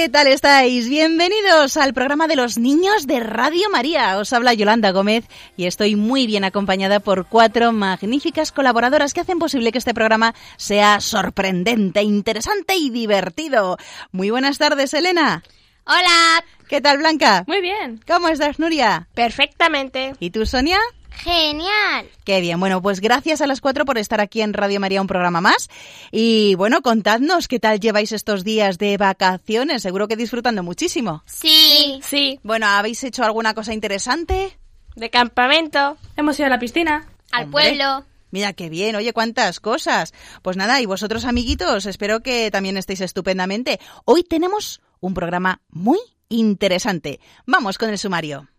¿Qué tal estáis? Bienvenidos al programa de los niños de Radio María. Os habla Yolanda Gómez y estoy muy bien acompañada por cuatro magníficas colaboradoras que hacen posible que este programa sea sorprendente, interesante y divertido. Muy buenas tardes, Elena. Hola. ¿Qué tal, Blanca? Muy bien. ¿Cómo estás, Nuria? Perfectamente. ¿Y tú, Sonia? Genial. Qué bien. Bueno, pues gracias a las cuatro por estar aquí en Radio María un programa más. Y bueno, contadnos qué tal lleváis estos días de vacaciones. Seguro que disfrutando muchísimo. Sí. Sí. Bueno, ¿habéis hecho alguna cosa interesante? De campamento. Hemos ido a la piscina. Al Hombre. pueblo. Mira qué bien, oye, cuántas cosas. Pues nada, y vosotros amiguitos, espero que también estéis estupendamente. Hoy tenemos un programa muy interesante. Vamos con el sumario.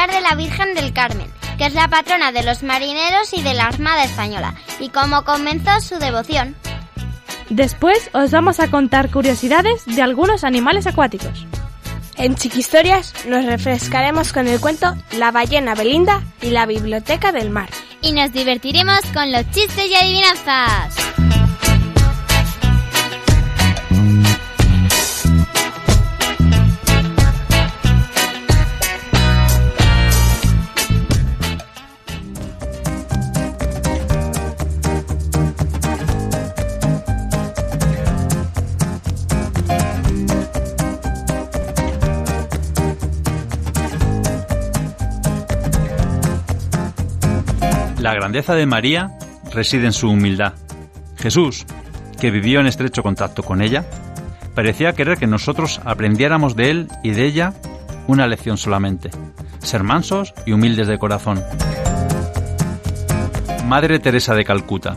Hablar de la Virgen del Carmen, que es la patrona de los marineros y de la Armada Española, y cómo comenzó su devoción. Después os vamos a contar curiosidades de algunos animales acuáticos. En Chiquistorias nos refrescaremos con el cuento La ballena Belinda y la biblioteca del mar. Y nos divertiremos con los chistes y adivinanzas. La grandeza de María reside en su humildad. Jesús, que vivió en estrecho contacto con ella, parecía querer que nosotros aprendiéramos de él y de ella una lección solamente, ser mansos y humildes de corazón. Madre Teresa de Calcuta.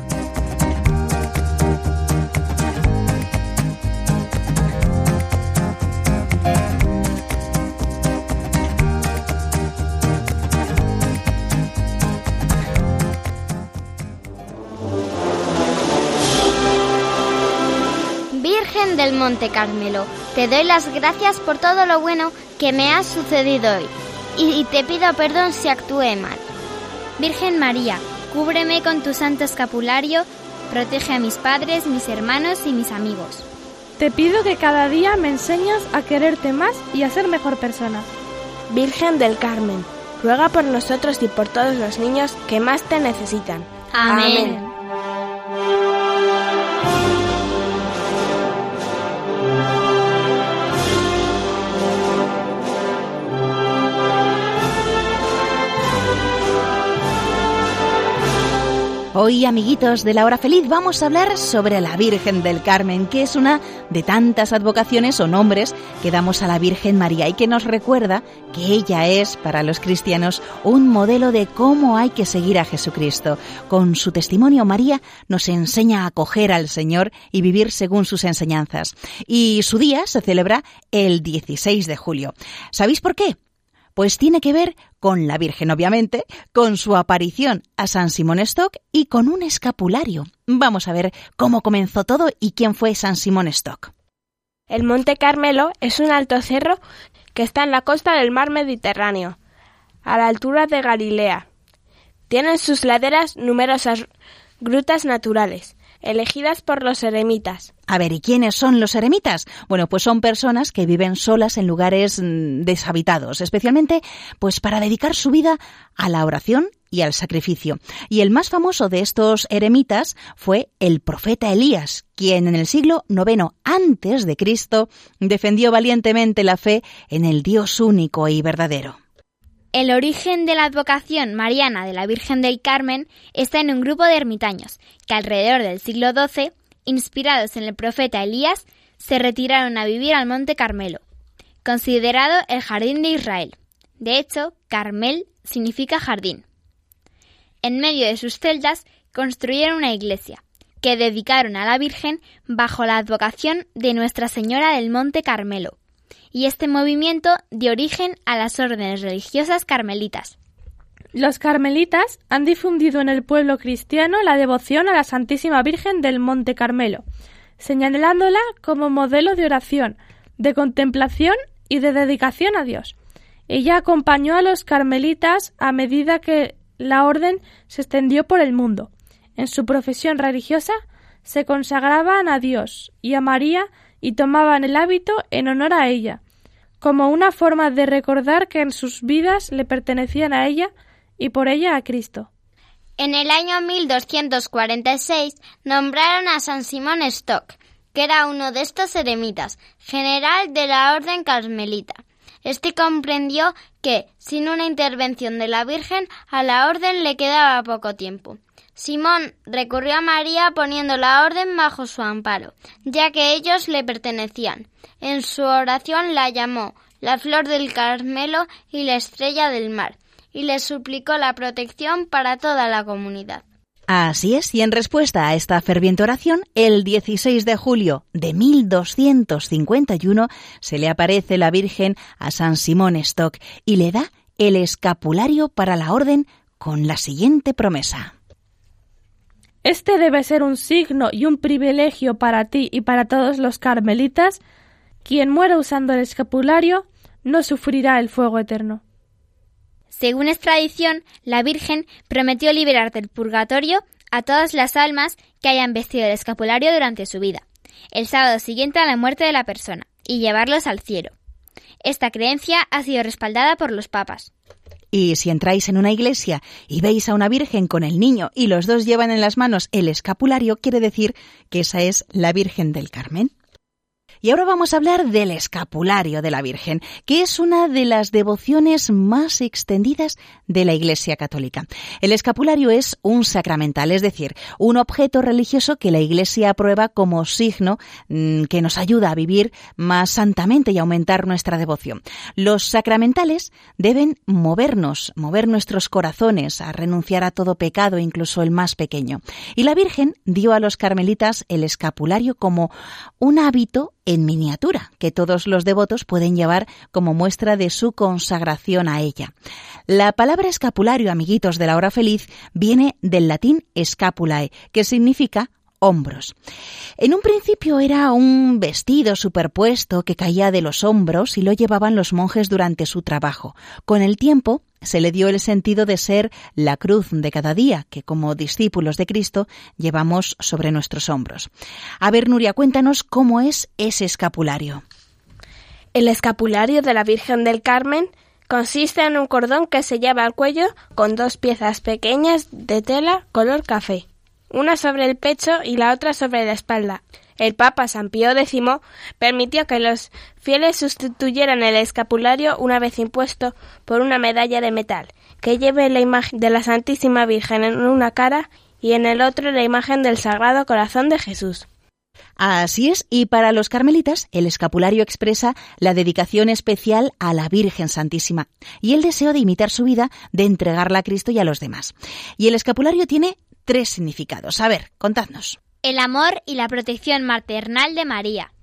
Monte Carmelo, te doy las gracias por todo lo bueno que me ha sucedido hoy y te pido perdón si actué mal. Virgen María, cúbreme con tu santo escapulario, protege a mis padres, mis hermanos y mis amigos. Te pido que cada día me enseñes a quererte más y a ser mejor persona. Virgen del Carmen, ruega por nosotros y por todos los niños que más te necesitan. Amén. Hoy, amiguitos de la hora feliz, vamos a hablar sobre la Virgen del Carmen, que es una de tantas advocaciones o nombres que damos a la Virgen María y que nos recuerda que ella es, para los cristianos, un modelo de cómo hay que seguir a Jesucristo. Con su testimonio, María nos enseña a acoger al Señor y vivir según sus enseñanzas. Y su día se celebra el 16 de julio. ¿Sabéis por qué? Pues tiene que ver con la Virgen, obviamente, con su aparición a San Simón Stock y con un escapulario. Vamos a ver cómo comenzó todo y quién fue San Simón Stock. El Monte Carmelo es un alto cerro que está en la costa del mar Mediterráneo, a la altura de Galilea. Tiene en sus laderas numerosas grutas naturales, elegidas por los eremitas. A ver, ¿y quiénes son los eremitas? Bueno, pues son personas que viven solas en lugares mm, deshabitados, especialmente pues para dedicar su vida a la oración y al sacrificio. Y el más famoso de estos eremitas fue el profeta Elías, quien en el siglo IX antes de Cristo defendió valientemente la fe en el Dios único y verdadero. El origen de la advocación mariana de la Virgen del Carmen está en un grupo de ermitaños que alrededor del siglo XII inspirados en el profeta Elías, se retiraron a vivir al Monte Carmelo, considerado el jardín de Israel. De hecho, Carmel significa jardín. En medio de sus celdas construyeron una iglesia, que dedicaron a la Virgen bajo la advocación de Nuestra Señora del Monte Carmelo, y este movimiento dio origen a las órdenes religiosas carmelitas. Los carmelitas han difundido en el pueblo cristiano la devoción a la Santísima Virgen del Monte Carmelo, señalándola como modelo de oración, de contemplación y de dedicación a Dios. Ella acompañó a los carmelitas a medida que la orden se extendió por el mundo. En su profesión religiosa se consagraban a Dios y a María y tomaban el hábito en honor a ella, como una forma de recordar que en sus vidas le pertenecían a ella y por ella a Cristo. En el año 1246 nombraron a San Simón Stock, que era uno de estos eremitas, general de la Orden Carmelita. Este comprendió que, sin una intervención de la Virgen, a la orden le quedaba poco tiempo. Simón recurrió a María poniendo la orden bajo su amparo, ya que ellos le pertenecían. En su oración la llamó la flor del Carmelo y la estrella del mar, y le suplicó la protección para toda la comunidad. Así es, y en respuesta a esta ferviente oración, el 16 de julio de 1251 se le aparece la Virgen a San Simón Stock y le da el escapulario para la orden con la siguiente promesa. Este debe ser un signo y un privilegio para ti y para todos los carmelitas. Quien muera usando el escapulario no sufrirá el fuego eterno. Según es tradición, la Virgen prometió liberar del purgatorio a todas las almas que hayan vestido el escapulario durante su vida, el sábado siguiente a la muerte de la persona, y llevarlos al cielo. Esta creencia ha sido respaldada por los papas. Y si entráis en una iglesia y veis a una virgen con el niño y los dos llevan en las manos el escapulario, quiere decir que esa es la Virgen del Carmen. Y ahora vamos a hablar del escapulario de la Virgen, que es una de las devociones más extendidas de la Iglesia Católica. El escapulario es un sacramental, es decir, un objeto religioso que la Iglesia aprueba como signo mm, que nos ayuda a vivir más santamente y aumentar nuestra devoción. Los sacramentales deben movernos, mover nuestros corazones a renunciar a todo pecado, incluso el más pequeño. Y la Virgen dio a los carmelitas el escapulario como un hábito en miniatura que todos los devotos pueden llevar como muestra de su consagración a ella. La palabra escapulario, amiguitos de la hora feliz, viene del latín scapulae, que significa hombros. En un principio era un vestido superpuesto que caía de los hombros y lo llevaban los monjes durante su trabajo. Con el tiempo se le dio el sentido de ser la cruz de cada día que como discípulos de Cristo llevamos sobre nuestros hombros. A ver, Nuria, cuéntanos cómo es ese escapulario. El escapulario de la Virgen del Carmen consiste en un cordón que se lleva al cuello con dos piezas pequeñas de tela color café una sobre el pecho y la otra sobre la espalda. El Papa San Pío X permitió que los fieles sustituyeran el escapulario una vez impuesto por una medalla de metal, que lleve la imagen de la Santísima Virgen en una cara y en el otro la imagen del Sagrado Corazón de Jesús. Así es, y para los carmelitas el escapulario expresa la dedicación especial a la Virgen Santísima y el deseo de imitar su vida, de entregarla a Cristo y a los demás. Y el escapulario tiene tres significados. A ver, contadnos. El amor y la protección maternal de María.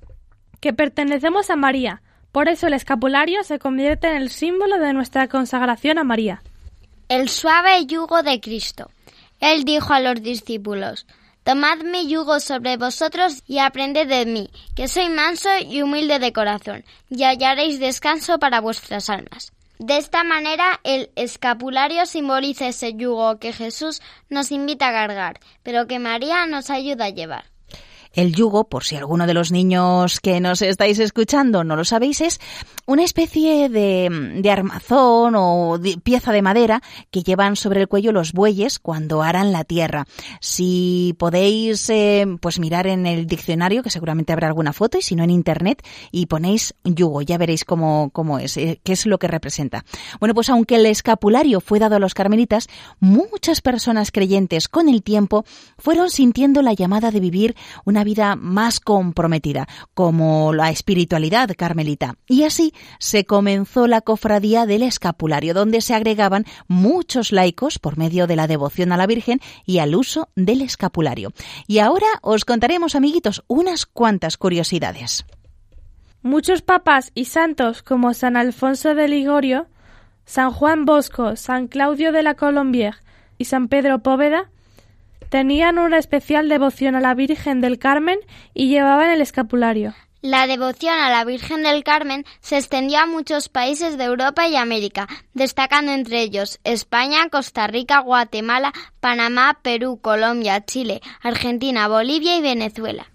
Que pertenecemos a María. Por eso el escapulario se convierte en el símbolo de nuestra consagración a María. El suave yugo de Cristo. Él dijo a los discípulos, Tomad mi yugo sobre vosotros y aprended de mí, que soy manso y humilde de corazón, y hallaréis descanso para vuestras almas. De esta manera, el escapulario simboliza ese yugo que Jesús nos invita a cargar, pero que María nos ayuda a llevar. El yugo, por si alguno de los niños que nos estáis escuchando no lo sabéis, es una especie de, armazón o pieza de madera que llevan sobre el cuello los bueyes cuando aran la tierra. Si podéis, eh, pues mirar en el diccionario, que seguramente habrá alguna foto, y si no en internet, y ponéis yugo, ya veréis cómo, cómo es, eh, qué es lo que representa. Bueno, pues aunque el escapulario fue dado a los carmelitas, muchas personas creyentes con el tiempo fueron sintiendo la llamada de vivir una una vida más comprometida, como la espiritualidad carmelita. Y así se comenzó la cofradía del escapulario, donde se agregaban muchos laicos por medio de la devoción a la Virgen y al uso del escapulario. Y ahora os contaremos, amiguitos, unas cuantas curiosidades. Muchos papas y santos como San Alfonso de Ligorio, San Juan Bosco, San Claudio de la Colombière y San Pedro Póveda tenían una especial devoción a la Virgen del Carmen y llevaban el escapulario. La devoción a la Virgen del Carmen se extendió a muchos países de Europa y América, destacando entre ellos España, Costa Rica, Guatemala, Panamá, Perú, Colombia, Chile, Argentina, Bolivia y Venezuela.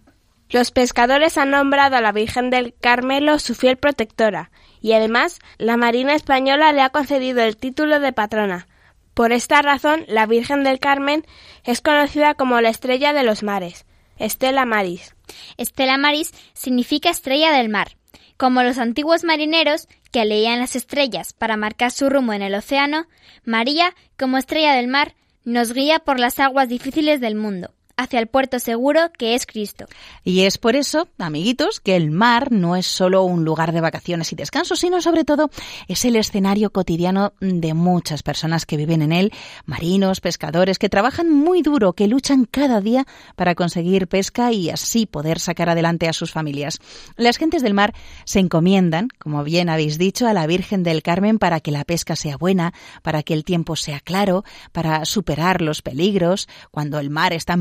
Los pescadores han nombrado a la Virgen del Carmelo su fiel protectora, y además la Marina Española le ha concedido el título de patrona. Por esta razón, la Virgen del Carmen es conocida como la estrella de los mares, Estela Maris. Estela Maris significa estrella del mar. Como los antiguos marineros que leían las estrellas para marcar su rumbo en el océano, María, como estrella del mar, nos guía por las aguas difíciles del mundo hacia el puerto seguro que es Cristo. Y es por eso, amiguitos, que el mar no es solo un lugar de vacaciones y descanso, sino sobre todo es el escenario cotidiano de muchas personas que viven en él, marinos, pescadores, que trabajan muy duro, que luchan cada día para conseguir pesca y así poder sacar adelante a sus familias. Las gentes del mar se encomiendan, como bien habéis dicho, a la Virgen del Carmen para que la pesca sea buena, para que el tiempo sea claro, para superar los peligros, cuando el mar está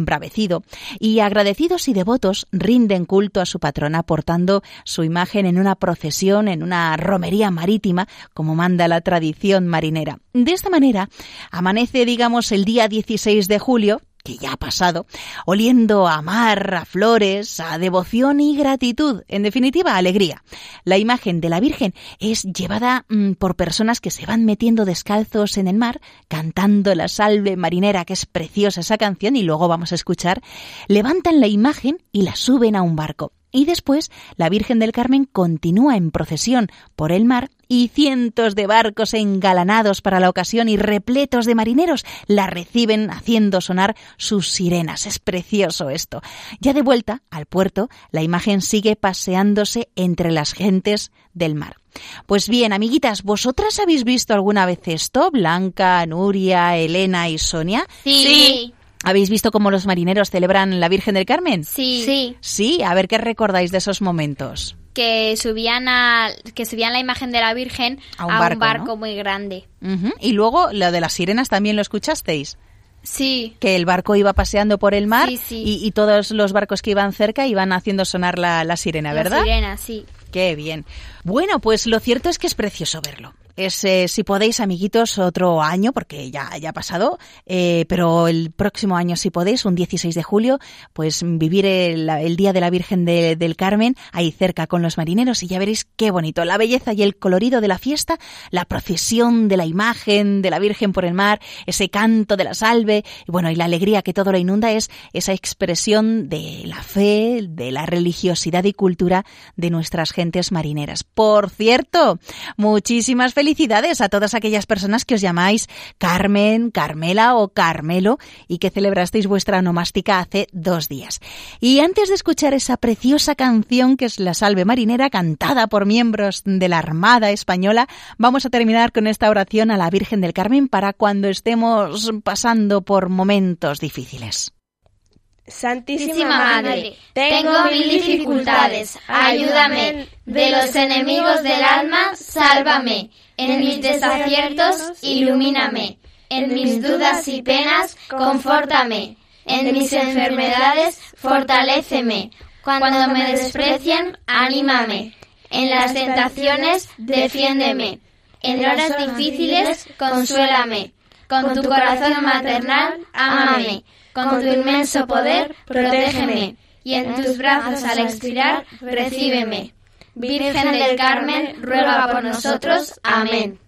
y agradecidos y devotos rinden culto a su patrona portando su imagen en una procesión, en una romería marítima, como manda la tradición marinera. De esta manera, amanece, digamos, el día 16 de julio, que ya ha pasado, oliendo a mar, a flores, a devoción y gratitud, en definitiva, alegría. La imagen de la Virgen es llevada mm, por personas que se van metiendo descalzos en el mar, cantando la salve marinera, que es preciosa esa canción, y luego vamos a escuchar, levantan la imagen y la suben a un barco. Y después la Virgen del Carmen continúa en procesión por el mar y cientos de barcos engalanados para la ocasión y repletos de marineros la reciben haciendo sonar sus sirenas. Es precioso esto. Ya de vuelta al puerto, la imagen sigue paseándose entre las gentes del mar. Pues bien, amiguitas, ¿vosotras habéis visto alguna vez esto? Blanca, Nuria, Elena y Sonia. Sí. ¿Habéis visto cómo los marineros celebran la Virgen del Carmen? Sí. Sí. Sí, a ver qué recordáis de esos momentos. Que subían a, que subían la imagen de la Virgen A un barco, ¿no? muy grande. Y luego lo de las sirenas también lo escuchasteis. Sí. Que el barco iba paseando por el mar Sí, sí. Y, y todos los barcos que iban cerca iban haciendo sonar la, la sirena, ¿verdad? La sirena, sí. Qué bien. Bueno, pues lo cierto es que es precioso verlo. Es, eh, si podéis, amiguitos, otro año, porque ya, ya ha pasado, eh, pero el próximo año, si podéis, un 16 de julio, pues vivir el, Día de la Virgen de- del Carmen ahí cerca con los marineros y ya veréis qué bonito. La belleza y el colorido de la fiesta, la procesión de la imagen de la Virgen por el mar, ese canto de la salve, y bueno, y la alegría que todo lo inunda es esa expresión de la fe, de la religiosidad y cultura de nuestras gentes marineras. Por cierto, muchísimas felicidades a todas aquellas personas que os llamáis Carmen, Carmela o Carmelo y que celebrasteis vuestra nomástica hace dos días. Y antes de escuchar esa preciosa canción que es la Salve Marinera cantada por miembros de la Armada Española, vamos a terminar con esta oración a la Virgen del Carmen para cuando estemos pasando por momentos difíciles. Santísima Madre, tengo mil dificultades, ayúdame. De los enemigos del alma, sálvame. En mis desaciertos, ilumíname. En mis dudas y penas, confórtame. En mis enfermedades, fortaléceme. Cuando me desprecien, anímame. En las tentaciones, defiéndeme. En horas difíciles, consuélame. Con tu corazón maternal, ámame. Con tu inmenso poder, protégeme. Y en tus brazos al expirar, recíbeme. Virgen del Carmen, ruega por nosotros. Amén.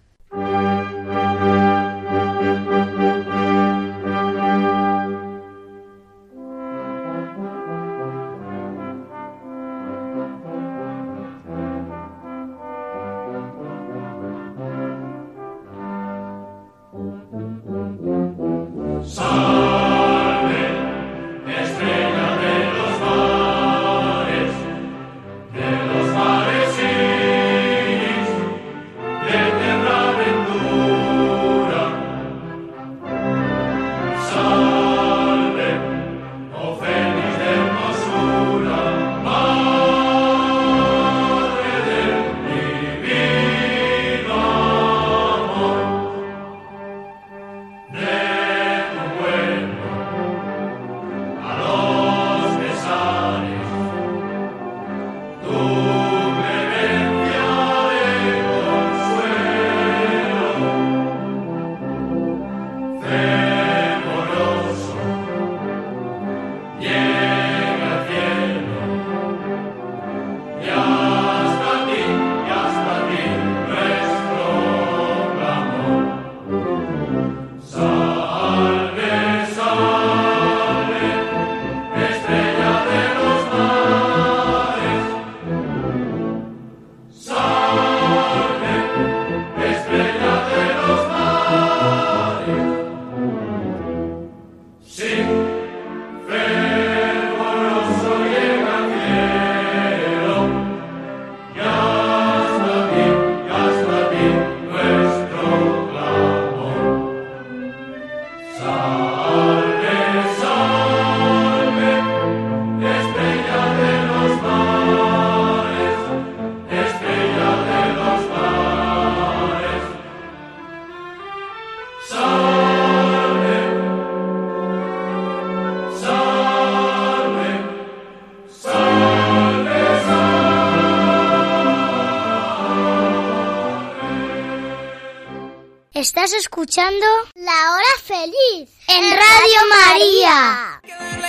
Escuchando La Hora Feliz en Radio María.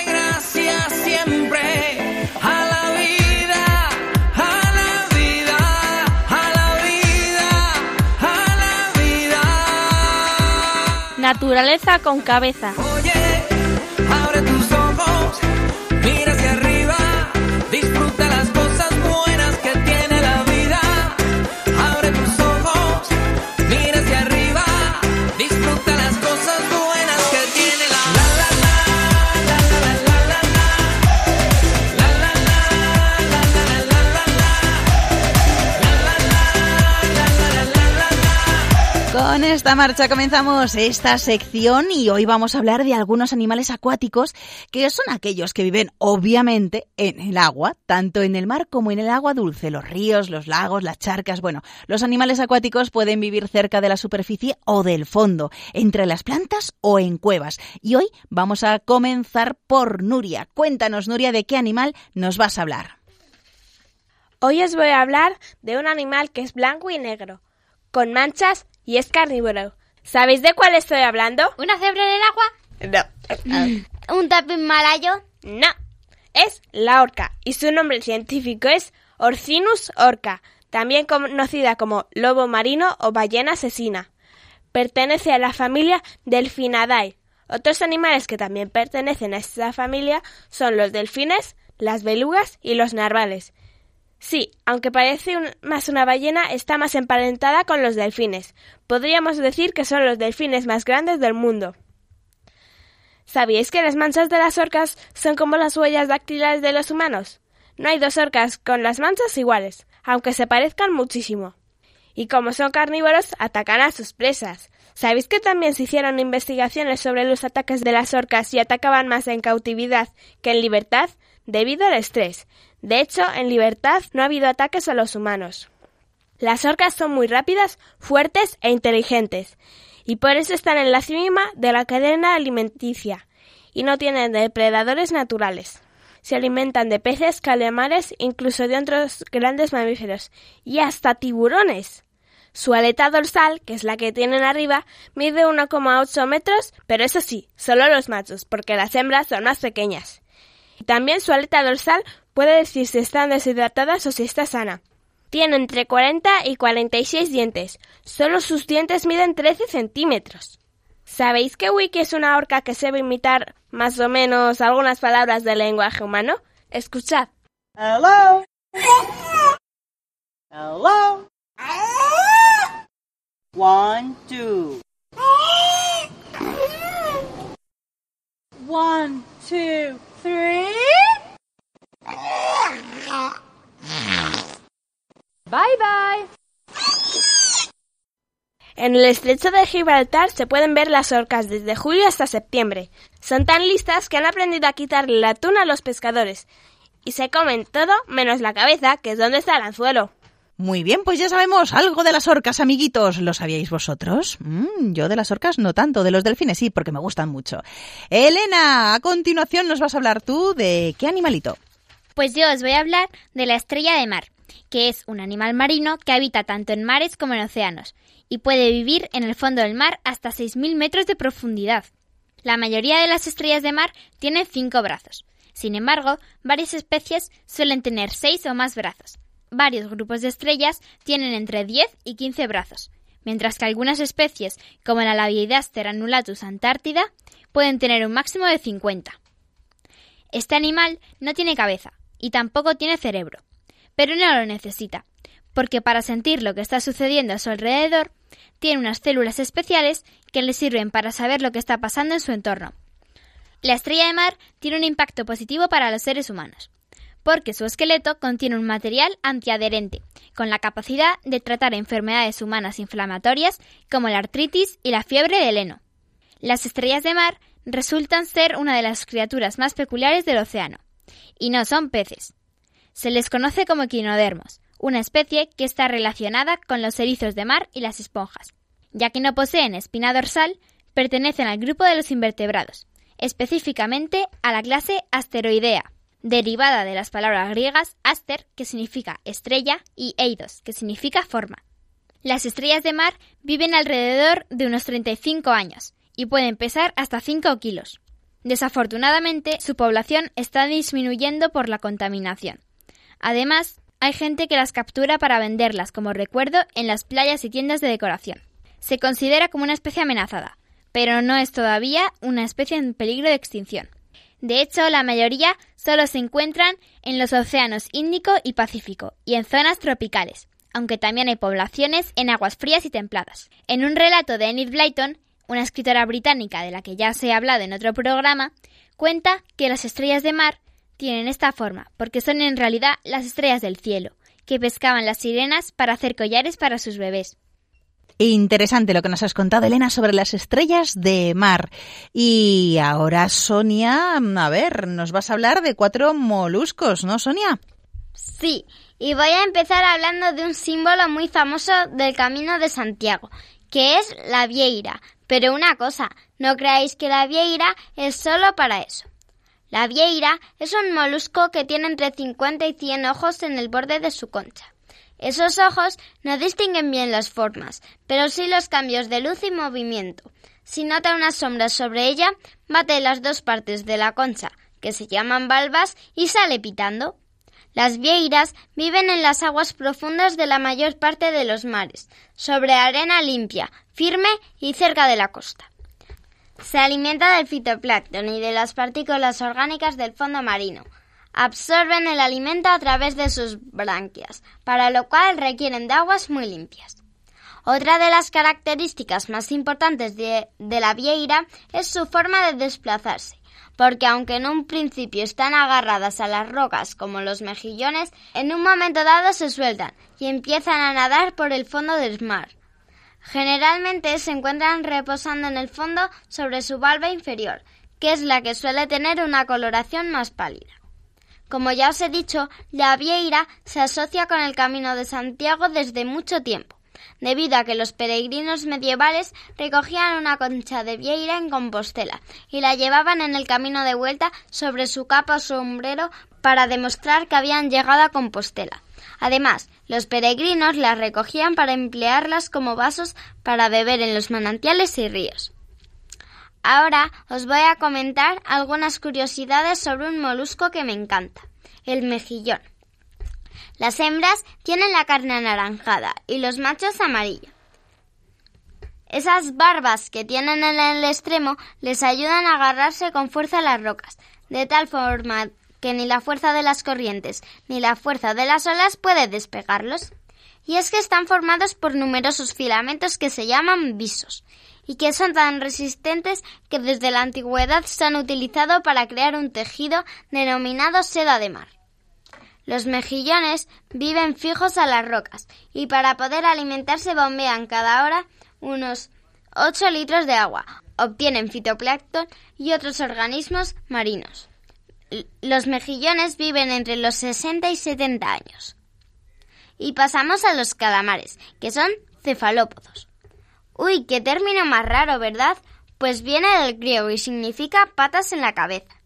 gracias siempre a la vida, a la vida, a la vida, a la vida. Naturaleza con cabeza. Esta marcha comenzamos esta sección y hoy vamos a hablar de algunos animales acuáticos que son aquellos que viven obviamente en el agua, tanto en el mar como en el agua dulce, los ríos, los lagos, las charcas. Bueno, los animales acuáticos pueden vivir cerca de la superficie o del fondo, entre las plantas o en cuevas. Y hoy vamos a comenzar por Nuria. Cuéntanos, Nuria, de qué animal nos vas a hablar. Hoy os voy a hablar de un animal que es blanco y negro, con manchas y es carnívoro. ¿Sabéis de cuál estoy hablando? ¿Una cebra en el agua? No. ¿Un tapín malayo? No. Es la orca y su nombre científico es Orcinus orca, también conocida como lobo marino o ballena asesina. Pertenece a la familia Delfinidae. Otros animales que también pertenecen a esta familia son los delfines, las belugas y los narvales. Sí, aunque parece más una ballena, está más emparentada con los delfines. Podríamos decir que son los delfines más grandes del mundo. ¿Sabíais que las manchas de las orcas son como las huellas dactilares de los humanos? No hay dos orcas con las manchas iguales, aunque se parezcan muchísimo. Y como son carnívoros, atacan a sus presas. ¿Sabéis que también se hicieron investigaciones sobre los ataques de las orcas y atacaban más en cautividad que en libertad? Debido al estrés. De hecho, en libertad no ha habido ataques a los humanos. Las orcas son muy rápidas, fuertes e inteligentes, y por eso están en la cima de la cadena alimenticia, y no tienen depredadores naturales. Se alimentan de peces, calamares, incluso de otros grandes mamíferos, y hasta tiburones. Su aleta dorsal, que es la que tienen arriba, mide 1,8 metros, pero eso sí, solo los machos, porque las hembras son más pequeñas. También su aleta dorsal puede decir si están deshidratadas o si está sana. Tiene entre 40 y 46 dientes. Solo sus dientes miden 13 centímetros. ¿Sabéis que Wiki es una orca que sabe imitar más o menos algunas palabras del lenguaje humano? Escuchad. Hello. Hello. One, two. One, two, three. Bye bye. En el estrecho de Gibraltar se pueden ver las orcas desde julio hasta septiembre. Son tan listas que han aprendido a quitarle el atún a los pescadores. Y se comen todo menos la cabeza, que es donde está el anzuelo. Muy bien, pues ya sabemos algo de las orcas, amiguitos. ¿Lo sabíais vosotros? Mm, yo de las orcas no tanto, de los delfines sí, porque me gustan mucho. Elena, a continuación nos vas a hablar tú de qué animalito. Pues yo os voy a hablar de la estrella de mar, que es un animal marino que habita tanto en mares como en océanos y puede vivir en el fondo del mar hasta 6.000 metros de profundidad. La mayoría de las estrellas de mar tienen cinco brazos. Sin embargo, varias especies suelen tener seis o más brazos. Varios grupos de estrellas tienen entre 10 y 15 brazos, mientras que algunas especies, como la Labiidaster annulatus antártida, pueden tener un máximo de 50. Este animal no tiene cabeza y tampoco tiene cerebro, pero no lo necesita, porque para sentir lo que está sucediendo a su alrededor, tiene unas células especiales que le sirven para saber lo que está pasando en su entorno. La estrella de mar tiene un impacto positivo para los seres humanos, porque su esqueleto contiene un material antiadherente, con la capacidad de tratar enfermedades humanas inflamatorias como la artritis y la fiebre del heno. Las estrellas de mar resultan ser una de las criaturas más peculiares del océano, y no son peces. Se les conoce como equinodermos, una especie que está relacionada con los erizos de mar y las esponjas. Ya que no poseen espina dorsal, pertenecen al grupo de los invertebrados, específicamente a la clase Asteroidea, derivada de las palabras griegas aster, que significa estrella, y eidos, que significa forma. Las estrellas de mar viven alrededor de unos 35 años y pueden pesar hasta 5 kilos. Desafortunadamente, su población está disminuyendo por la contaminación. Además, hay gente que las captura para venderlas como recuerdo en las playas y tiendas de decoración. Se considera como una especie amenazada, pero no es todavía una especie en peligro de extinción. De hecho, la mayoría solo se encuentran en los océanos Índico y Pacífico y en zonas tropicales, aunque también hay poblaciones en aguas frías y templadas. En un relato de Enid Blyton, una escritora británica de la que ya se ha hablado en otro programa, cuenta que las estrellas de mar tienen esta forma porque son en realidad las estrellas del cielo, que pescaban las sirenas para hacer collares para sus bebés. Interesante lo que nos has contado, Elena, sobre las estrellas de mar. Y ahora, Sonia, a ver, nos vas a hablar de cuatro moluscos, ¿no, Sonia? Sí, y voy a empezar hablando de un símbolo muy famoso del Camino de Santiago, que es la vieira. Pero una cosa, no creáis que la vieira es solo para eso. La vieira es un molusco que tiene entre 50 y 100 ojos en el borde de su concha. Esos ojos no distinguen bien las formas, pero sí los cambios de luz y movimiento. Si nota unas sombras sobre ella, bate las dos partes de la concha, que se llaman valvas, y sale pitando. Las vieiras viven en las aguas profundas de la mayor parte de los mares, sobre arena limpia, firme y cerca de la costa. Se alimenta del fitoplancton y de las partículas orgánicas del fondo marino, absorben el alimento a través de sus branquias, para lo cual requieren de aguas muy limpias. Otra de las características más importantes de, la vieira es su forma de desplazarse, porque aunque en un principio están agarradas a las rocas como los mejillones, en un momento dado se sueltan y empiezan a nadar por el fondo del mar. Generalmente se encuentran reposando en el fondo sobre su valva inferior, que es la que suele tener una coloración más pálida. Como ya os he dicho, la vieira se asocia con el Camino de Santiago desde mucho tiempo, debido a que los peregrinos medievales recogían una concha de vieira en Compostela y la llevaban en el camino de vuelta sobre su capa o sombrero para demostrar que habían llegado a Compostela. Además, los peregrinos las recogían para emplearlas como vasos para beber en los manantiales y ríos. Ahora os voy a comentar algunas curiosidades sobre un molusco que me encanta, el mejillón. Las hembras tienen la carne anaranjada y los machos amarillo. Esas barbas que tienen en el extremo les ayudan a agarrarse con fuerza a las rocas, de tal forma que ni la fuerza de las corrientes ni la fuerza de las olas puede despegarlos. Y es que están formados por numerosos filamentos que se llaman visos, y que son tan resistentes que desde la antigüedad se han utilizado para crear un tejido denominado seda de mar. Los mejillones viven fijos a las rocas y para poder alimentarse bombean cada hora unos 8 litros de agua. Obtienen fitoplancton y otros organismos marinos. Los mejillones viven entre los 60 y 70 años. Y pasamos a los calamares, que son cefalópodos. Uy, qué término más raro, ¿verdad? Pues viene del griego y significa patas en la cabeza.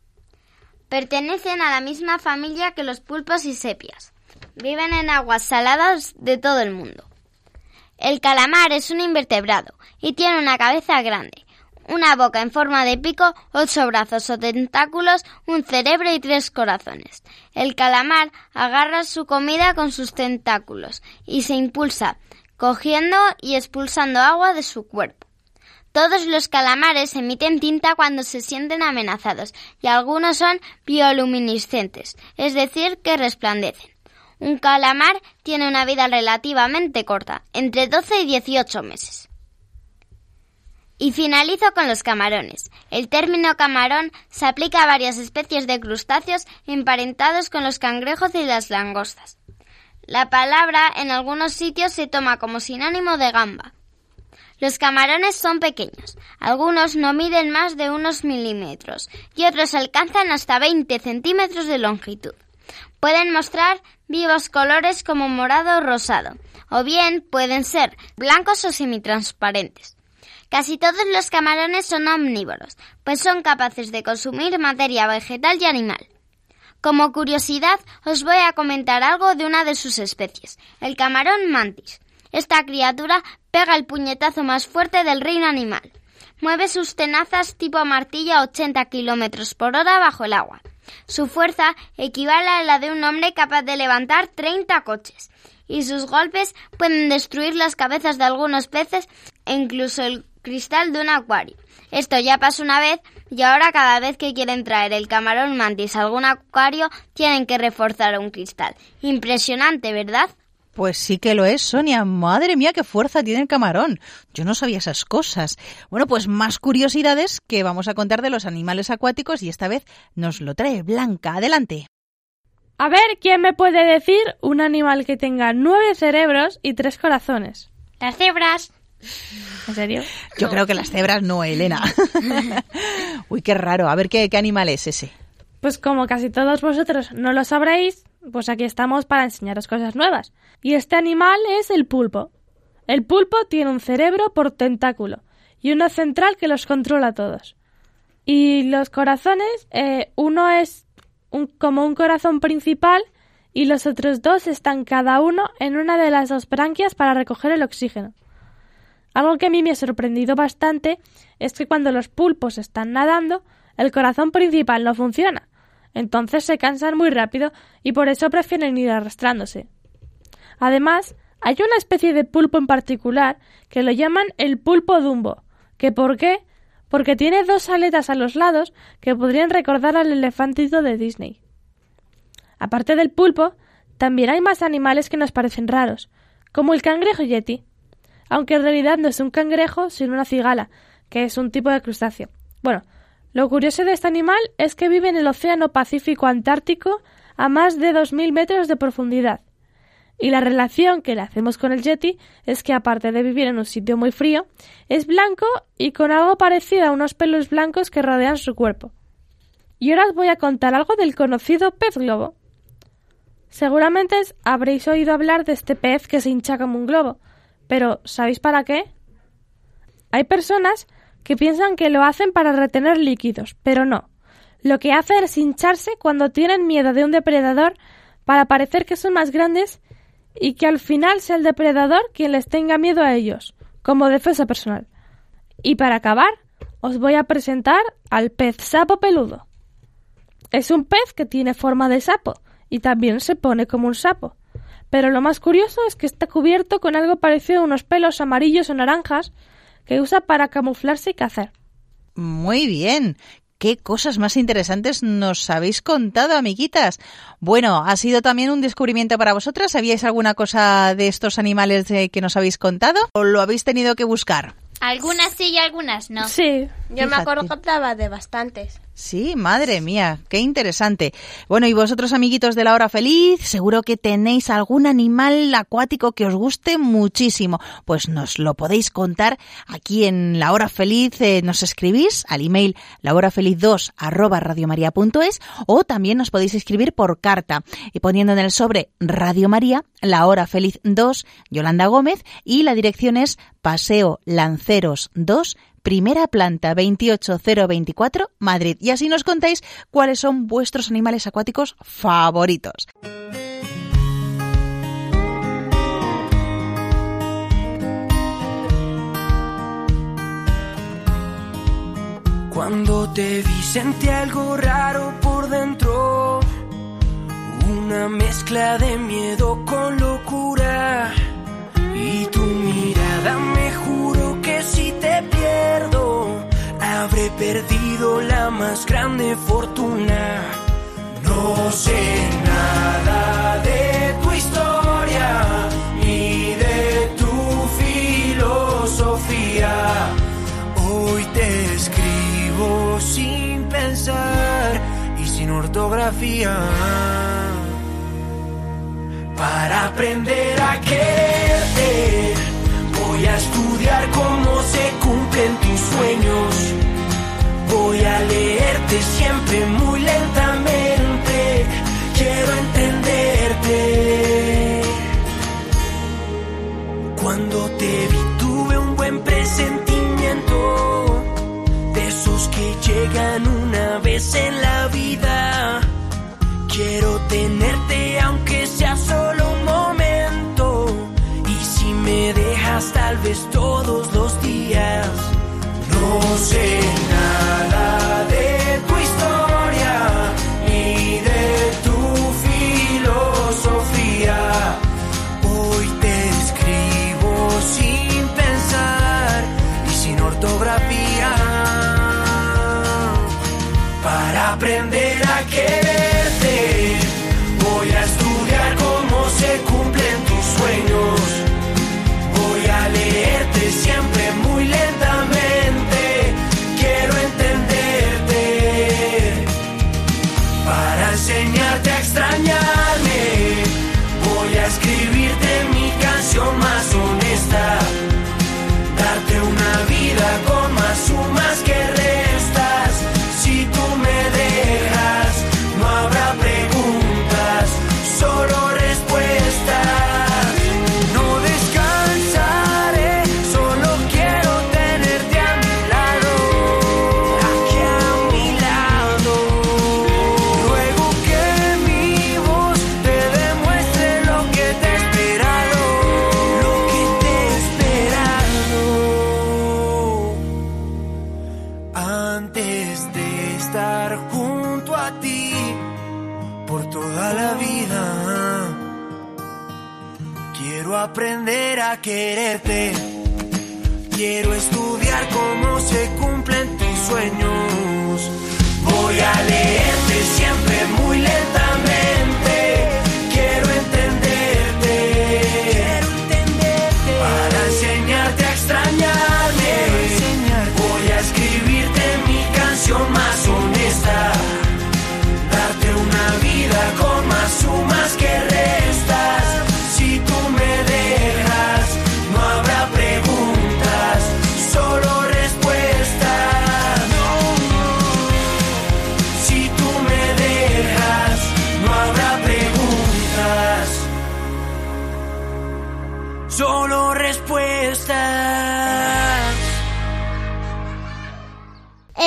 Pertenecen a la misma familia que los pulpos y sepias. Viven en aguas saladas de todo el mundo. El calamar es un invertebrado y tiene una cabeza grande, una boca en forma de pico, ocho brazos o tentáculos, un cerebro y tres corazones. El calamar agarra su comida con sus tentáculos y se impulsa cogiendo y expulsando agua de su cuerpo. Todos los calamares emiten tinta cuando se sienten amenazados y algunos son bioluminiscentes, es decir, que resplandecen. Un calamar tiene una vida relativamente corta, entre 12 y 18 meses. Y finalizo con los camarones. El término camarón se aplica a varias especies de crustáceos emparentados con los cangrejos y las langostas. La palabra en algunos sitios se toma como sinónimo de gamba. Los camarones son pequeños, algunos no miden más de unos milímetros y otros alcanzan hasta 20 centímetros de longitud. Pueden mostrar vivos colores como morado o rosado, o bien pueden ser blancos o semitransparentes. Casi todos los camarones son omnívoros, pues son capaces de consumir materia vegetal y animal. Como curiosidad, os voy a comentar algo de una de sus especies, el camarón mantis. Esta criatura pega el puñetazo más fuerte del reino animal. Mueve sus tenazas tipo martillo a 80 kilómetros por hora bajo el agua. Su fuerza equivale a la de un hombre capaz de levantar 30 coches. Y sus golpes pueden destruir las cabezas de algunos peces e incluso el cristal de un acuario. Esto ya pasó una vez y ahora cada vez que quieren traer el camarón mantis a algún acuario tienen que reforzar un cristal. Impresionante, ¿verdad? Pues sí que lo es, Sonia. Madre mía, qué fuerza tiene el camarón. Yo no sabía esas cosas. Bueno, pues más curiosidades que vamos a contar de los animales acuáticos y esta vez nos lo trae Blanca. Adelante. A ver, ¿quién me puede decir un animal que tenga nueve cerebros y tres corazones? Las cebras. ¿En serio? Yo creo que las cebras no, Elena. Uy, qué raro. A ver, ¿qué, qué animal es ese? Pues como casi todos vosotros no lo sabréis, pues aquí estamos para enseñaros cosas nuevas. Y este animal es el pulpo. El pulpo tiene un cerebro por tentáculo y uno central que los controla a todos. Y los corazones, eh, uno es como un corazón principal y los otros dos están cada uno en una de las dos branquias para recoger el oxígeno. Algo que a mí me ha sorprendido bastante es que cuando los pulpos están nadando, el corazón principal no funciona. Entonces se cansan muy rápido y por eso prefieren ir arrastrándose. Además, hay una especie de pulpo en particular que lo llaman el pulpo dumbo. ¿Que por qué? Porque tiene dos aletas a los lados que podrían recordar al elefantito de Disney. Aparte del pulpo, también hay más animales que nos parecen raros, como el cangrejo yeti, aunque en realidad no es un cangrejo, sino una cigala, que es un tipo de crustáceo. Bueno, lo curioso de este animal es que vive en el Océano Pacífico Antártico a más de 2.000 metros de profundidad. Y la relación que le hacemos con el yeti es que aparte de vivir en un sitio muy frío, es blanco y con algo parecido a unos pelos blancos que rodean su cuerpo. Y ahora os voy a contar algo del conocido pez globo. Seguramente habréis oído hablar de este pez que se hincha como un globo, pero ¿sabéis para qué? Hay personas que piensan que lo hacen para retener líquidos, pero no. Lo que hacen es hincharse cuando tienen miedo de un depredador para parecer que son más grandes y que al final sea el depredador quien les tenga miedo a ellos, como defensa personal. Y para acabar, os voy a presentar al pez sapo peludo. Es un pez que tiene forma de sapo y también se pone como un sapo. Pero lo más curioso es que está cubierto con algo parecido a unos pelos amarillos o naranjas que usa para camuflarse y cazar. Muy bien. ¿Qué cosas más interesantes nos habéis contado, amiguitas? Bueno, ha sido también un descubrimiento para vosotras. ¿Sabíais alguna cosa de estos animales eh, que nos habéis contado o lo habéis tenido que buscar? Algunas sí y algunas no. Sí. Yo me Fíjate. acuerdo que hablaba de bastantes. Sí, madre mía, qué interesante. Bueno, y vosotros, amiguitos de la hora feliz, seguro que tenéis algún animal acuático que os guste muchísimo. Pues nos lo podéis contar aquí en la hora feliz. eh, nos escribís al email lahorafeliz2 arroba o también nos podéis escribir por carta y poniendo en el sobre Radio María, la hora feliz 2, Yolanda Gómez y la dirección es Paseo Lanceros 2, primera planta 28024, Madrid. Y así nos contáis cuáles son vuestros animales acuáticos favoritos. Cuando te vi sentí algo raro por dentro, una mezcla de miedo con locura. Y tu la más grande fortuna. No sé nada de tu historia ni de tu filosofía. Hoy te escribo sin pensar y sin ortografía. Para aprender a quererte, voy a estudiar cómo siempre muy lentamente.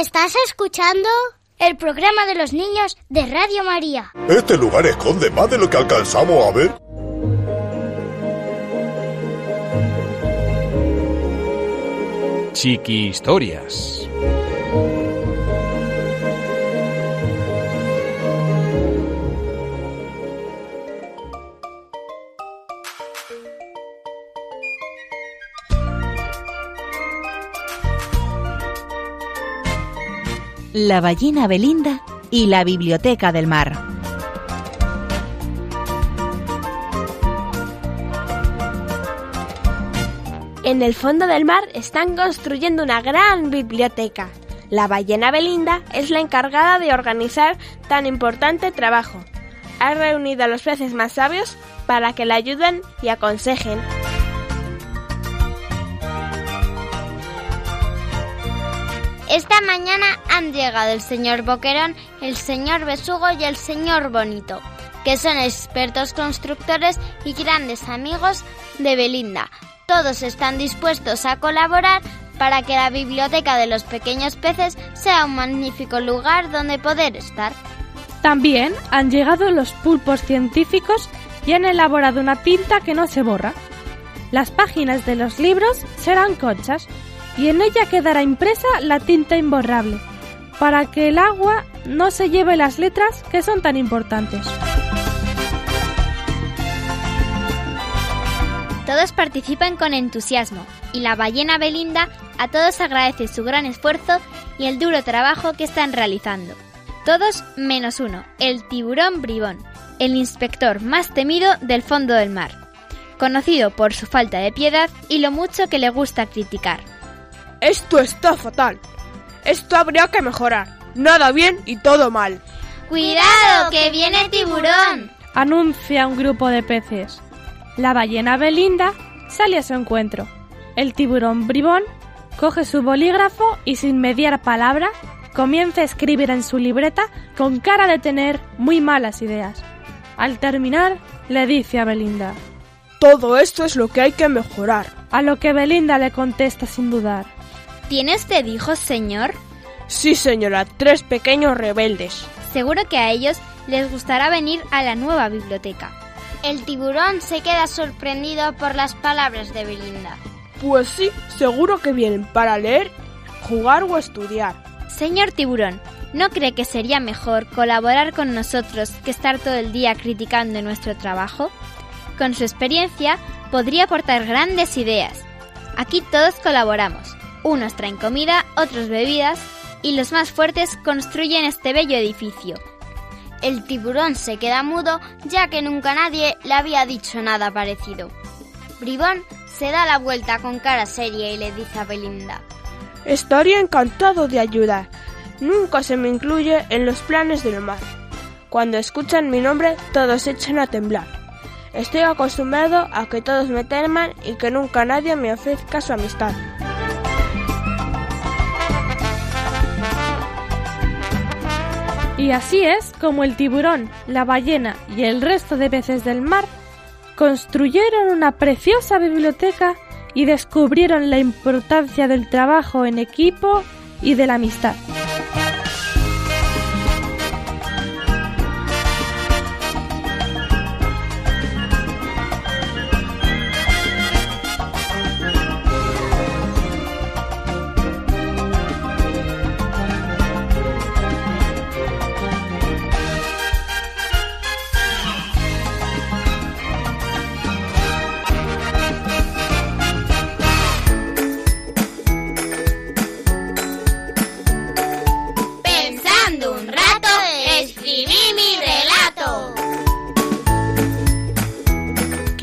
¿Estás escuchando? El programa de los niños de Radio María. Este lugar esconde más de lo que alcanzamos a ver. Chiqui Historias. La ballena Belinda y la biblioteca del mar. En el fondo del mar están construyendo una gran biblioteca. La ballena Belinda es la encargada de organizar tan importante trabajo. Ha reunido a los peces más sabios para que la ayuden y aconsejen. Esta mañana han llegado el señor Boquerón, el señor Besugo y el señor Bonito, que son expertos constructores y grandes amigos de Belinda. Todos están dispuestos a colaborar para que la biblioteca de los pequeños peces sea un magnífico lugar donde poder estar. También han llegado los pulpos científicos y han elaborado una tinta que no se borra. Las páginas de los libros serán conchas y en ella quedará impresa la tinta imborrable, para que el agua no se lleve las letras que son tan importantes. Todos participan con entusiasmo y la ballena Belinda a todos agradece su gran esfuerzo y el duro trabajo que están realizando. Todos menos uno, el tiburón bribón, el inspector más temido del fondo del mar, conocido por su falta de piedad y lo mucho que le gusta criticar. Esto está fatal. Esto habría que mejorar. Nada bien y todo mal. ¡Cuidado, que viene tiburón! Anuncia un grupo de peces. La ballena Belinda sale a su encuentro. El tiburón bribón coge su bolígrafo y sin mediar palabra comienza a escribir en su libreta con cara de tener muy malas ideas. Al terminar, le dice a Belinda. Todo esto es lo que hay que mejorar. A lo que Belinda le contesta sin dudar. ¿Tiene usted hijos, señor? Sí, señora, tres pequeños rebeldes. Seguro que a ellos les gustará venir a la nueva biblioteca. El tiburón se queda sorprendido por las palabras de Belinda. Pues sí, seguro que vienen para leer jugar o estudiar. Señor tiburón, ¿no cree que sería mejor colaborar con nosotros que estar todo el día criticando nuestro trabajo? Con su experiencia podría aportar grandes ideas. Aquí todos colaboramos. Unos traen comida, otros bebidas y los más fuertes construyen este bello edificio. El tiburón se queda mudo ya que nunca nadie le había dicho nada parecido. Bribón se da la vuelta con cara seria y le dice a Belinda. Estaría encantado de ayudar. Nunca se me incluye en los planes del mar. Cuando escuchan mi nombre todos echan a temblar. Estoy acostumbrado a que todos me teman y que nunca nadie me ofrezca su amistad. Y así es como el tiburón, la ballena y el resto de peces del mar construyeron una preciosa biblioteca y descubrieron la importancia del trabajo en equipo y de la amistad.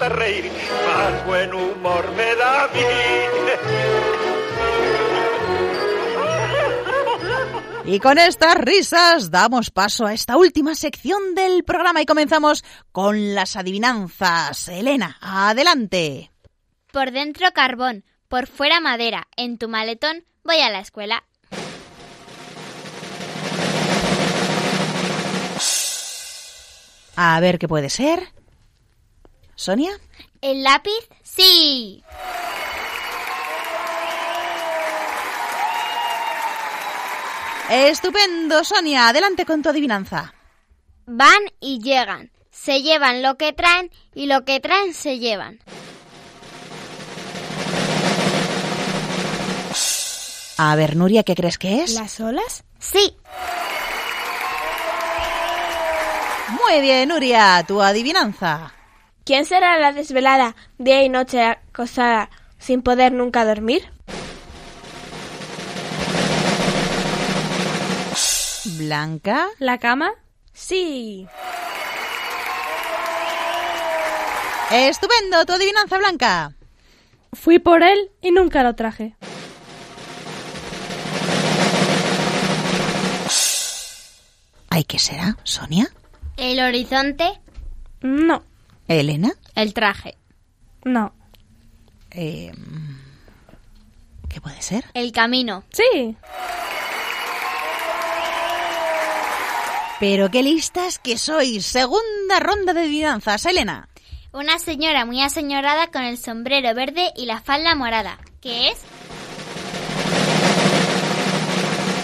Gusta reír, más buen humor me da a mí. Y con estas risas damos paso a esta última sección del programa y comenzamos con las adivinanzas. Elena, adelante. Por dentro carbón, por fuera madera. En tu maletón voy a la escuela. A ver qué puede ser. Sonia. ¿El lápiz? Sí. Estupendo, Sonia. Adelante con tu adivinanza. Van y llegan. Se llevan lo que traen y lo que traen se llevan. A ver, Nuria, ¿qué crees que es? ¿Las olas? Sí. Muy bien, Nuria, tu adivinanza. ¿Quién será la desvelada día y noche acosada sin poder nunca dormir? Blanca. ¿La cama? Sí. Estupendo, tu adivinanza, Blanca. Fui por él y nunca lo traje. ¿Ay, qué será, Sonia? ¿El horizonte? No, ¿Elena? El traje. no. Eh, ¿Qué puede ser? El camino. Sí. Pero qué listas que sois. Segunda ronda de adivinanzas, Elena. Una señora muy aseñorada con el sombrero verde y la falda morada. ¿Qué es?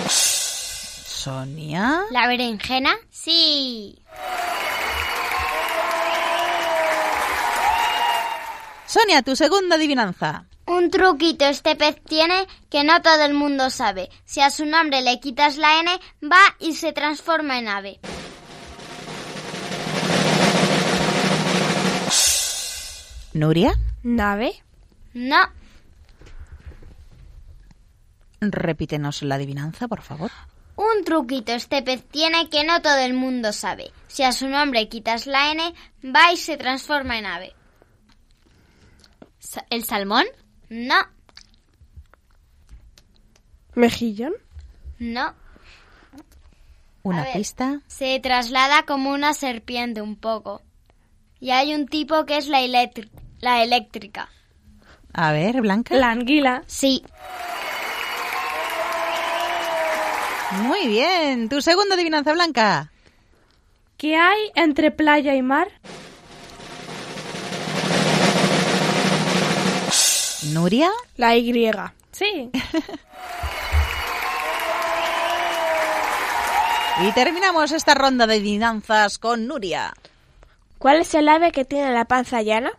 Sonia. ¿La berenjena? Sí. Sonia, tu segunda adivinanza. Un truquito este pez tiene que no todo el mundo sabe. Si a su nombre le quitas la N, va y se transforma en ave. Nuria. ¿Nave? No. Repítenos la adivinanza, por favor. Un truquito este pez tiene que no todo el mundo sabe. Si a su nombre quitas la N, va y se transforma en ave. ¿El salmón? No. ¿Mejillón? No. Una ver. pista. Se traslada como una serpiente un poco. Y hay un tipo que es la, la eléctrica. A ver, Blanca. La anguila. Sí. Muy bien. Tu segunda adivinanza, Blanca. ¿Qué hay entre playa y mar? Nuria. La Y. Sí. Y terminamos esta ronda de adivinanzas con Nuria. ¿Cuál es el ave que tiene la panza llana?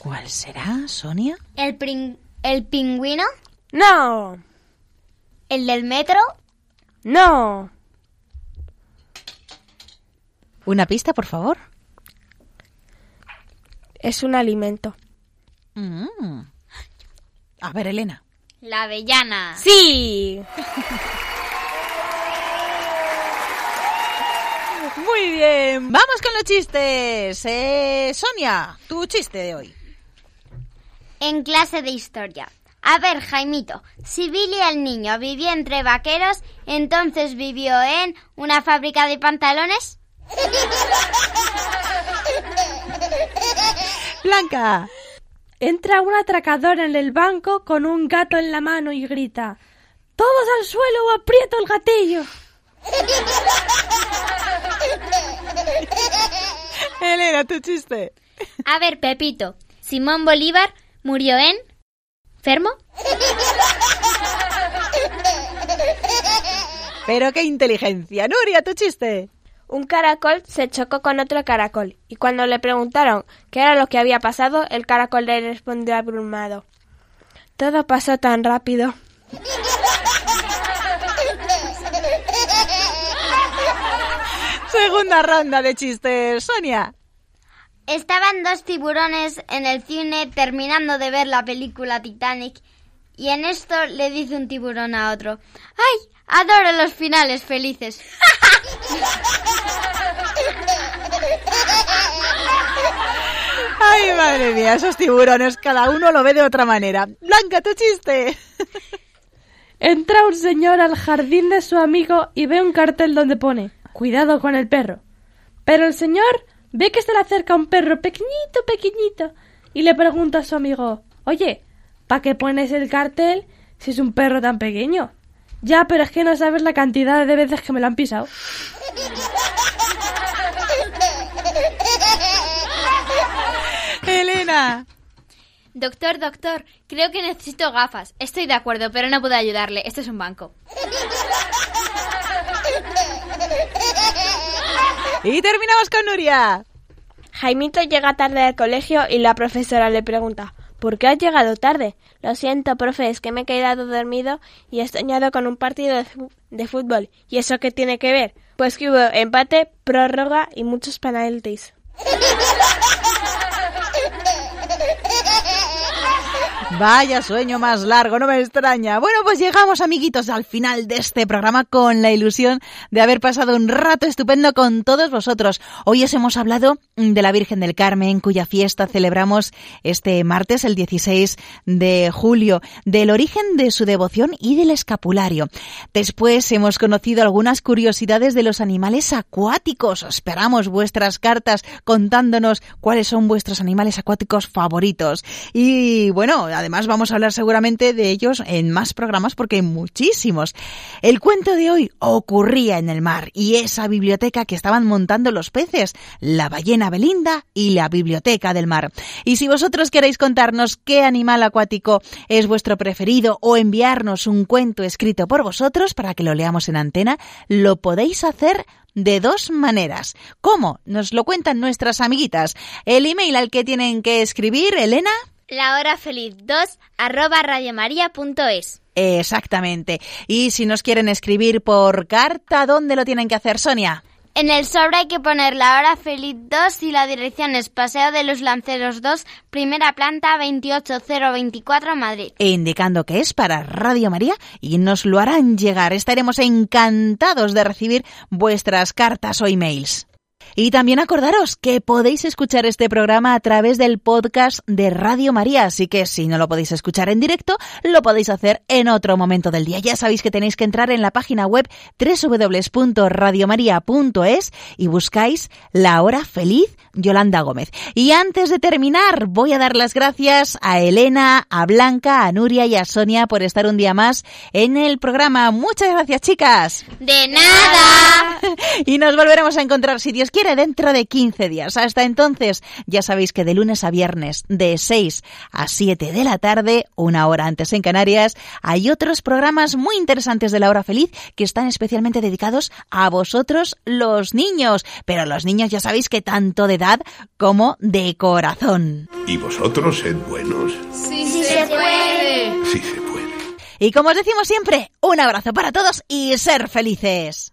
¿Cuál será, Sonia? ¿El, el pingüino? No. ¿El del metro? No. Una pista, por favor. Es un alimento. Mm. A ver, Elena. La avellana. Sí. Muy bien. Vamos con los chistes. Eh, Sonia, tu chiste de hoy. En clase de historia. A ver, Jaimito, si Billy el niño vivía entre vaqueros, entonces vivió en una fábrica de pantalones. Blanca. Entra un atracador en el banco con un gato en la mano y grita: ¡Todos al suelo o aprieto el gatillo! Elena, tu chiste. A ver, Pepito. Simón Bolívar murió en... ¿Fermo? Pero qué inteligencia. Nuria, tu chiste. Un caracol se chocó con otro caracol y cuando le preguntaron qué era lo que había pasado, el caracol le respondió abrumado. Todo pasó tan rápido. Segunda ronda de chistes. Sonia. Estaban dos tiburones en el cine terminando de ver la película Titanic y en esto le dice un tiburón a otro, ¡ay! Adoro los finales felices. Ay, madre mía, esos tiburones, cada uno lo ve de otra manera. Blanca, tu chiste. Entra un señor al jardín de su amigo y ve un cartel donde pone Cuidado con el perro. Pero el señor ve que se le acerca un perro pequeñito, pequeñito y le pregunta a su amigo Oye, ¿para qué pones el cartel si es un perro tan pequeño? Ya, pero es que no sabes la cantidad de veces que me lo han pisado. Doctor, doctor, creo que necesito gafas. Estoy de acuerdo, pero no puedo ayudarle. Este es un banco. Y terminamos con Nuria. Jaimito llega tarde al colegio y la profesora le pregunta ¿Por qué has llegado tarde? Lo siento, profe, es que me he quedado dormido y he soñado con un partido de fútbol. ¿Y eso qué tiene que ver? Pues que hubo empate, prórroga y muchos penaltis. Vaya sueño más largo, no me extraña. Bueno, pues llegamos, amiguitos, al final de este programa con la ilusión de haber pasado un rato estupendo con todos vosotros. Hoy os hemos hablado de la Virgen del Carmen, cuya fiesta celebramos este martes, el 16 de julio, del origen de su devoción y del escapulario. Después hemos conocido algunas curiosidades de los animales acuáticos. Esperamos vuestras cartas contándonos cuáles son vuestros animales acuáticos favoritos. Y bueno, además además vamos a hablar seguramente de ellos en más programas porque hay muchísimos. El cuento de hoy ocurría en el mar y esa biblioteca que estaban montando los peces, la ballena Belinda y la biblioteca del mar. Y si vosotros queréis contarnos qué animal acuático es vuestro preferido o enviarnos un cuento escrito por vosotros para que lo leamos en antena, lo podéis hacer de dos maneras. ¿Cómo? Nos lo cuentan nuestras amiguitas. El email al que tienen que escribir, Elena. La hora feliz 2 arroba radiomaria.es. Exactamente. Y si nos quieren escribir por carta, ¿dónde lo tienen que hacer, Sonia? En el sobre hay que poner la hora feliz 2 y la dirección es Paseo de los Lanceros 2, primera planta 28024 Madrid. Indicando que es para Radio María y nos lo harán llegar. Estaremos encantados de recibir vuestras cartas o emails. Y también acordaros que podéis escuchar este programa a través del podcast de Radio María, así que si no lo podéis escuchar en directo, lo podéis hacer en otro momento del día. Ya sabéis que tenéis que entrar en la página web www.radiomaria.es y buscáis La Hora Feliz Yolanda Gómez. Y antes de terminar, voy a dar las gracias a Elena, a Blanca, a Nuria y a Sonia por estar un día más en el programa. Muchas gracias, chicas. De nada. y nos volveremos a encontrar, si Dios quiere, dentro de 15 días. Hasta entonces, ya sabéis que de lunes a viernes, de 6 a 7 de la tarde, una hora antes en Canarias, hay otros programas muy interesantes de la hora feliz que están especialmente dedicados a vosotros, los niños. Pero los niños ya sabéis que tanto de edad como de corazón. ¿Y vosotros sed buenos? Sí, sí se puede. Sí se puede. Y como os decimos siempre, un abrazo para todos y ser felices.